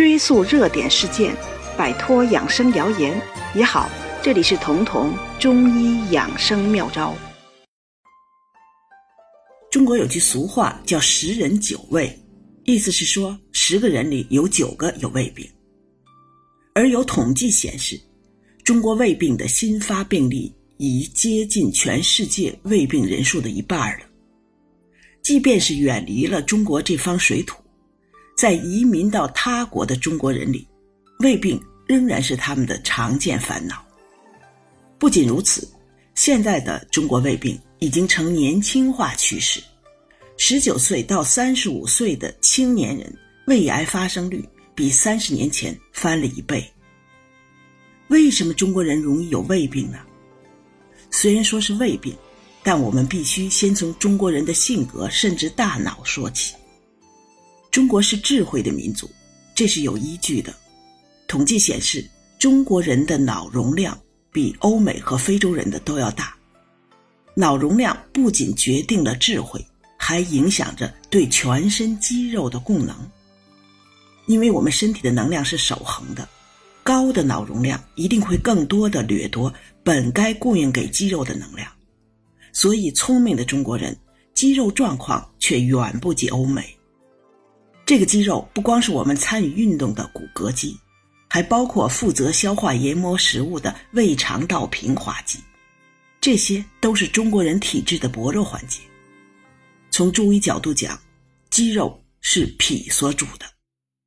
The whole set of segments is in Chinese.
追溯热点事件，摆脱养生谣言也好。这里是彤彤中医养生妙招。中国有句俗话叫“十人九胃”，意思是说十个人里有九个有胃病。而有统计显示，中国胃病的新发病例已接近全世界胃病人数的一半了。即便是远离了中国这方水土，在移民到他国的中国人里，胃病仍然是他们的常见烦恼。不仅如此，现在的中国胃病已经呈年轻化趋势，十九岁到三十五岁的青年人胃癌发生率比三十年前翻了一倍。为什么中国人容易有胃病呢？虽然说是胃病。但我们必须先从中国人的性格甚至大脑说起。中国是智慧的民族，这是有依据的。统计显示，中国人的脑容量比欧美和非洲人的都要大。脑容量不仅决定了智慧，还影响着对全身肌肉的供能。因为我们身体的能量是守恒的，高的脑容量一定会更多的掠夺本该供应给肌肉的能量。所以，聪明的中国人肌肉状况却远不及欧美。这个肌肉不光是我们参与运动的骨骼肌，还包括负责消化研磨食物的胃肠道平滑肌，这些都是中国人体质的薄弱环节。从中医角度讲，肌肉是脾所主的，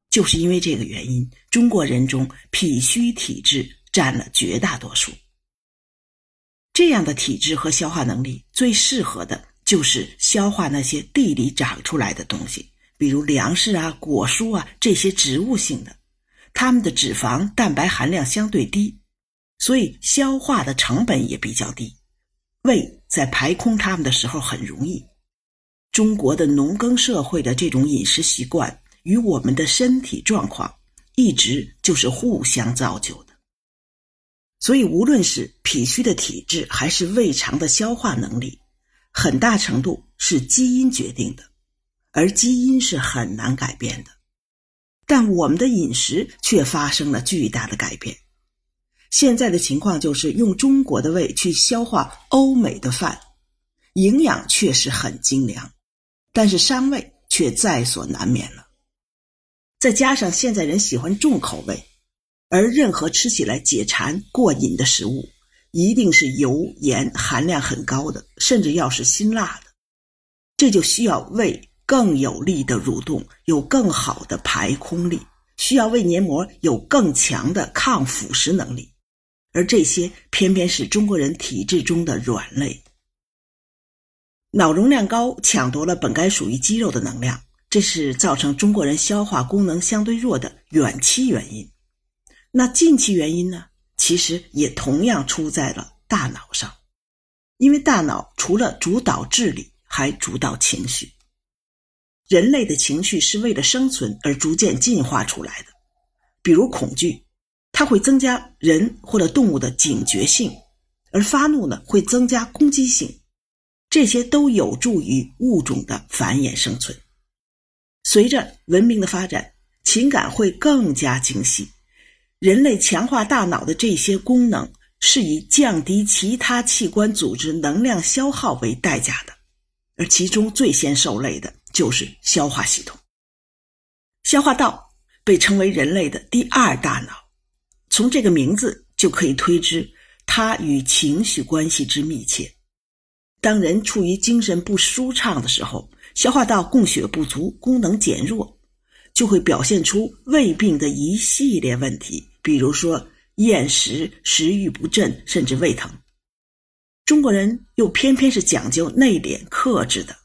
就是因为这个原因，中国人中脾虚体质占了绝大多数。这样的体质和消化能力最适合的就是消化那些地里长出来的东西，比如粮食啊、果蔬啊这些植物性的，它们的脂肪、蛋白含量相对低，所以消化的成本也比较低，胃在排空它们的时候很容易。中国的农耕社会的这种饮食习惯与我们的身体状况一直就是互相造就的。所以，无论是脾虚的体质，还是胃肠的消化能力，很大程度是基因决定的，而基因是很难改变的。但我们的饮食却发生了巨大的改变。现在的情况就是用中国的胃去消化欧美的饭，营养确实很精良，但是伤胃却在所难免了。再加上现在人喜欢重口味。而任何吃起来解馋过瘾的食物，一定是油盐含量很高的，甚至要是辛辣的。这就需要胃更有力的蠕动，有更好的排空力，需要胃黏膜有更强的抗腐蚀能力。而这些偏偏是中国人体质中的软肋。脑容量高，抢夺了本该属于肌肉的能量，这是造成中国人消化功能相对弱的远期原因。那近期原因呢？其实也同样出在了大脑上，因为大脑除了主导智力，还主导情绪。人类的情绪是为了生存而逐渐进化出来的，比如恐惧，它会增加人或者动物的警觉性；而发怒呢，会增加攻击性。这些都有助于物种的繁衍生存。随着文明的发展，情感会更加精细。人类强化大脑的这些功能，是以降低其他器官组织能量消耗为代价的，而其中最先受累的就是消化系统。消化道被称为人类的第二大脑，从这个名字就可以推知，它与情绪关系之密切。当人处于精神不舒畅的时候，消化道供血不足，功能减弱，就会表现出胃病的一系列问题。比如说厌食、食欲不振，甚至胃疼。中国人又偏偏是讲究内敛克制的，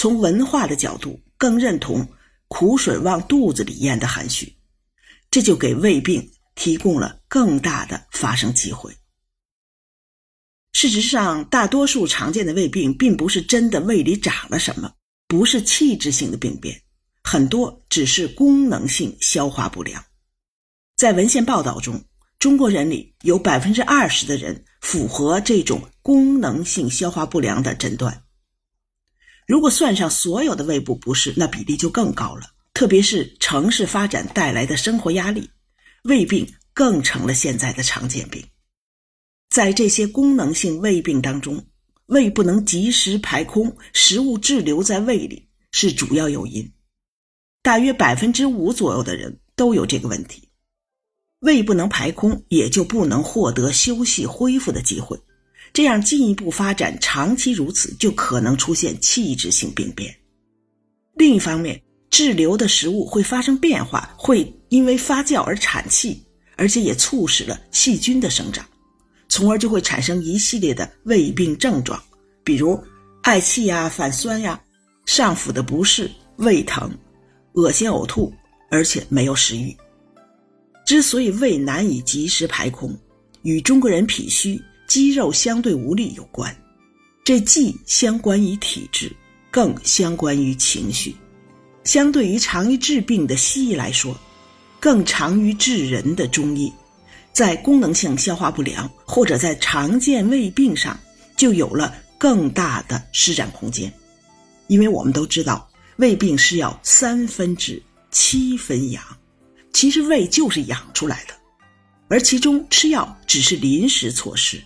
从文化的角度更认同“苦水往肚子里咽”的含蓄，这就给胃病提供了更大的发生机会。事实上，大多数常见的胃病并不是真的胃里长了什么，不是器质性的病变，很多只是功能性消化不良。在文献报道中，中国人里有百分之二十的人符合这种功能性消化不良的诊断。如果算上所有的胃部不适，那比例就更高了，特别是城市发展带来的生活压力，胃病更成了现在的常见病。在这些功能性胃病当中，胃不能及时排空，食物滞留在胃里是主要诱因。大约百分之五左右的人都有这个问题。胃不能排空，也就不能获得休息恢复的机会，这样进一步发展，长期如此，就可能出现器质性病变。另一方面，滞留的食物会发生变化，会因为发酵而产气，而且也促使了细菌的生长。从而就会产生一系列的胃病症状，比如嗳气呀、反酸呀、上腹的不适、胃疼、恶心呕吐，而且没有食欲。之所以胃难以及时排空，与中国人脾虚、肌肉相对无力有关。这既相关于体质，更相关于情绪。相对于常于治病的西医来说，更长于治人的中医。在功能性消化不良或者在常见胃病上，就有了更大的施展空间，因为我们都知道，胃病是要三分治七分养，其实胃就是养出来的，而其中吃药只是临时措施，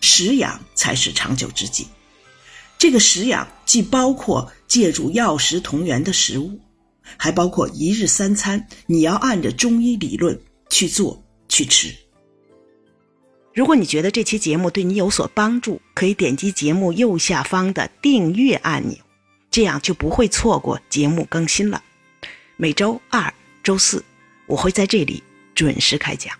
食养才是长久之计。这个食养既包括借助药食同源的食物，还包括一日三餐，你要按着中医理论去做。去吃。如果你觉得这期节目对你有所帮助，可以点击节目右下方的订阅按钮，这样就不会错过节目更新了。每周二、周四，我会在这里准时开讲。